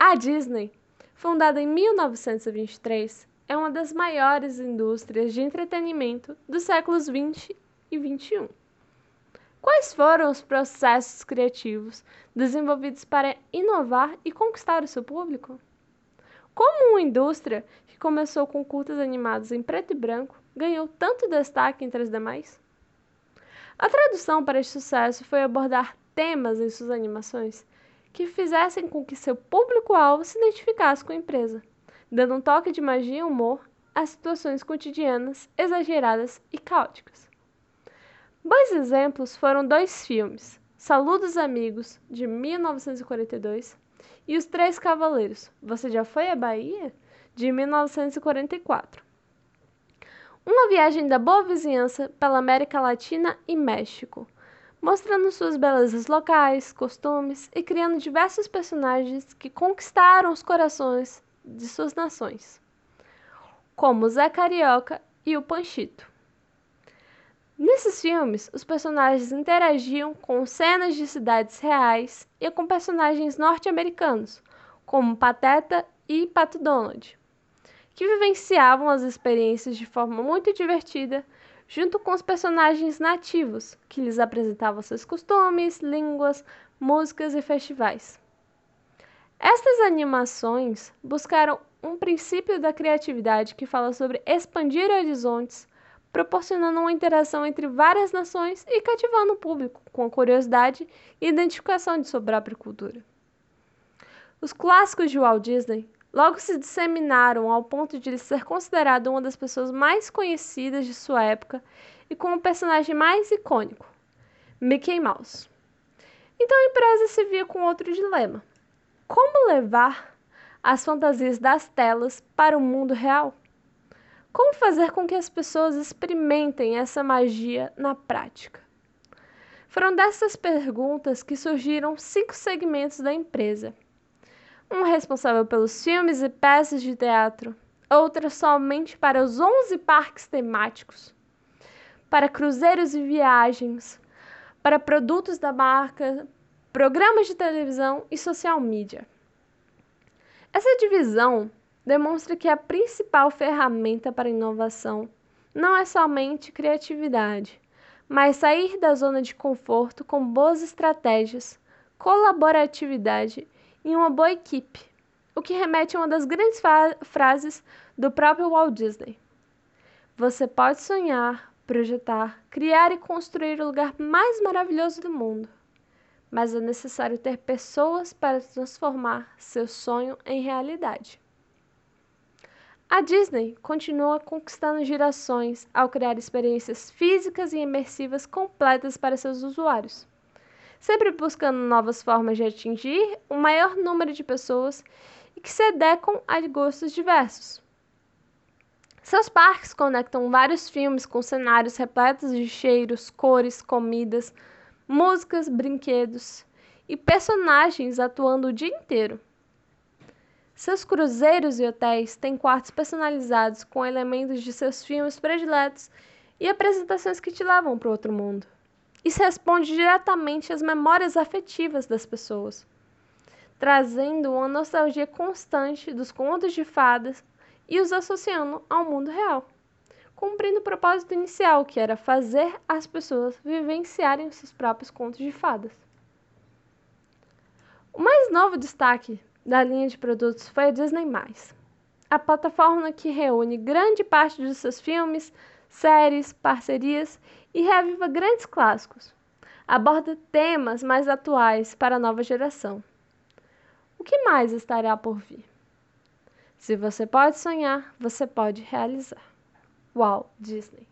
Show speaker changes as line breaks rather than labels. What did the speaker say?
A Disney, fundada em 1923, é uma das maiores indústrias de entretenimento dos séculos 20 e 21. Quais foram os processos criativos desenvolvidos para inovar e conquistar o seu público? Como uma indústria que começou com curtas animados em preto e branco ganhou tanto destaque entre as demais? A tradução para este sucesso foi abordar temas em suas animações que fizessem com que seu público-alvo se identificasse com a empresa, dando um toque de magia e humor às situações cotidianas, exageradas e caóticas. Bons exemplos foram dois filmes, Saludos Amigos, de 1942, e Os Três Cavaleiros, Você Já Foi à Bahia? de 1944. Uma viagem da boa vizinhança pela América Latina e México, mostrando suas belezas locais, costumes e criando diversos personagens que conquistaram os corações de suas nações, como Zé Carioca e o Panchito. Nesses filmes, os personagens interagiam com cenas de cidades reais e com personagens norte-americanos, como Pateta e Pato Donald, que vivenciavam as experiências de forma muito divertida junto com os personagens nativos, que lhes apresentavam seus costumes, línguas, músicas e festivais. Estas animações buscaram um princípio da criatividade que fala sobre expandir horizontes, proporcionando uma interação entre várias nações e cativando o público com a curiosidade e identificação de sua própria cultura. Os clássicos de Walt Disney logo se disseminaram ao ponto de ele ser considerado uma das pessoas mais conhecidas de sua época e como o personagem mais icônico, Mickey Mouse. Então a empresa se via com outro dilema: como levar as fantasias das telas para o mundo real? Como fazer com que as pessoas experimentem essa magia na prática? Foram dessas perguntas que surgiram cinco segmentos da empresa um responsável pelos filmes e peças de teatro, outra somente para os 11 parques temáticos, para cruzeiros e viagens, para produtos da marca, programas de televisão e social media. Essa divisão demonstra que a principal ferramenta para inovação não é somente criatividade, mas sair da zona de conforto com boas estratégias, colaboratividade em uma boa equipe, o que remete a uma das grandes frases do próprio Walt Disney. Você pode sonhar, projetar, criar e construir o lugar mais maravilhoso do mundo, mas é necessário ter pessoas para transformar seu sonho em realidade. A Disney continua conquistando gerações ao criar experiências físicas e imersivas completas para seus usuários sempre buscando novas formas de atingir o um maior número de pessoas e que se adequam a gostos diversos. Seus parques conectam vários filmes com cenários repletos de cheiros, cores, comidas, músicas, brinquedos e personagens atuando o dia inteiro. Seus cruzeiros e hotéis têm quartos personalizados com elementos de seus filmes prediletos e apresentações que te levam para outro mundo. Isso responde diretamente às memórias afetivas das pessoas, trazendo uma nostalgia constante dos contos de fadas e os associando ao mundo real, cumprindo o propósito inicial, que era fazer as pessoas vivenciarem seus próprios contos de fadas. O mais novo destaque da linha de produtos foi a Disney+, a plataforma que reúne grande parte dos seus filmes, séries, parcerias e reaviva grandes clássicos. Aborda temas mais atuais para a nova geração. O que mais estará por vir? Se você pode sonhar, você pode realizar. Walt Disney